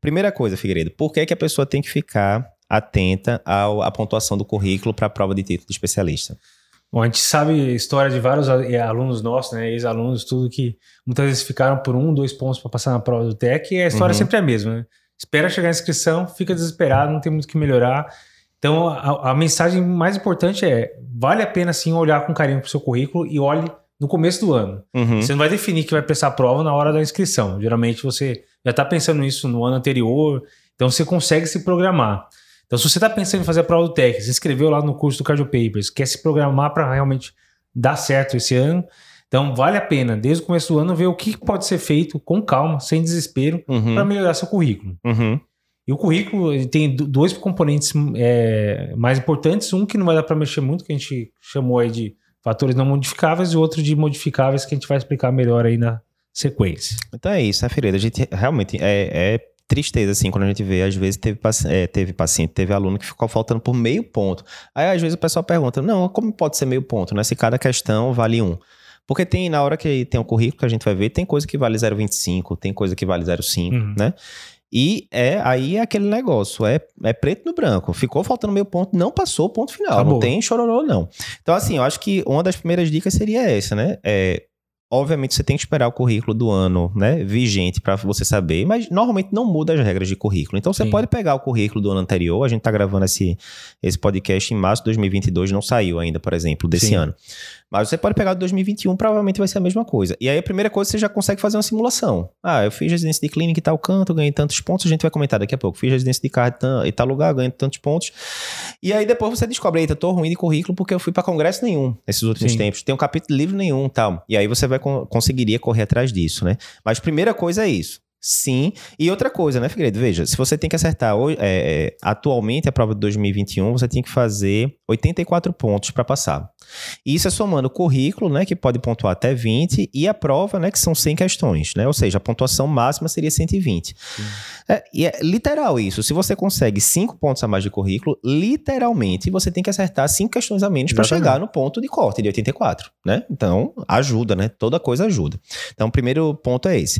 Primeira coisa, Figueiredo, por que, que a pessoa tem que ficar atenta ao, à pontuação do currículo para a prova de título de especialista? Bom, a gente sabe a história de vários alunos nossos, né, ex-alunos, tudo que muitas vezes ficaram por um, dois pontos para passar na prova do TEC e a história uhum. sempre é a mesma, né? Espera chegar a inscrição, fica desesperado, não tem muito o que melhorar. Então, a, a, mensagem mais importante é: vale a pena sim olhar com carinho para o seu currículo e olhe no começo do ano. Uhum. Você não vai definir que vai prestar a prova na hora da inscrição. Geralmente você já está pensando nisso no ano anterior, então você consegue se programar. Então, se você está pensando em fazer a prova do TEC, se inscreveu lá no curso do Cardio Papers, quer se programar para realmente dar certo esse ano, então vale a pena, desde o começo do ano, ver o que pode ser feito com calma, sem desespero, uhum. para melhorar seu currículo. Uhum. E o currículo tem dois componentes é, mais importantes. Um que não vai dar para mexer muito, que a gente chamou aí de fatores não modificáveis, e outro de modificáveis, que a gente vai explicar melhor aí na sequência. Então é isso, né, Ferreira? A gente realmente é, é tristeza, assim, quando a gente vê, às vezes teve, é, teve paciente, teve aluno que ficou faltando por meio ponto. Aí, às vezes, o pessoal pergunta, não, como pode ser meio ponto, né? Se cada questão vale um. Porque tem, na hora que tem o um currículo que a gente vai ver, tem coisa que vale 0,25, tem coisa que vale 0,5, uhum. né? E é aí é aquele negócio, é, é preto no branco. Ficou faltando meio ponto, não passou o ponto final. Acabou. Não tem chororô, não. Então, assim, eu acho que uma das primeiras dicas seria essa, né? É, Obviamente você tem que esperar o currículo do ano, né, vigente para você saber, mas normalmente não muda as regras de currículo. Então você Sim. pode pegar o currículo do ano anterior, a gente está gravando esse, esse podcast em março de 2022, não saiu ainda, por exemplo, desse Sim. ano. Mas você pode pegar o 2021, provavelmente vai ser a mesma coisa. E aí a primeira coisa você já consegue fazer uma simulação. Ah, eu fiz residência de clínica em tal canto, ganhei tantos pontos, a gente vai comentar daqui a pouco. Fiz residência de carro em tal lugar, ganhei tantos pontos. E aí depois você descobre, eita, tô ruim de currículo porque eu fui para congresso nenhum nesses últimos Sim. tempos. Tem um capítulo livre nenhum, tal. E aí você vai conseguiria correr atrás disso, né? Mas primeira coisa é isso. Sim. E outra coisa, né, Figueiredo? Veja, se você tem que acertar é, é, atualmente a prova de 2021, você tem que fazer 84 pontos para passar. Isso é somando o currículo, né, que pode pontuar até 20, e a prova, né, que são 100 questões, né? Ou seja, a pontuação máxima seria 120. É, e é literal isso. Se você consegue 5 pontos a mais de currículo, literalmente você tem que acertar 5 questões a menos para chegar no ponto de corte de 84, né? Então, ajuda, né? Toda coisa ajuda. Então, o primeiro ponto é esse.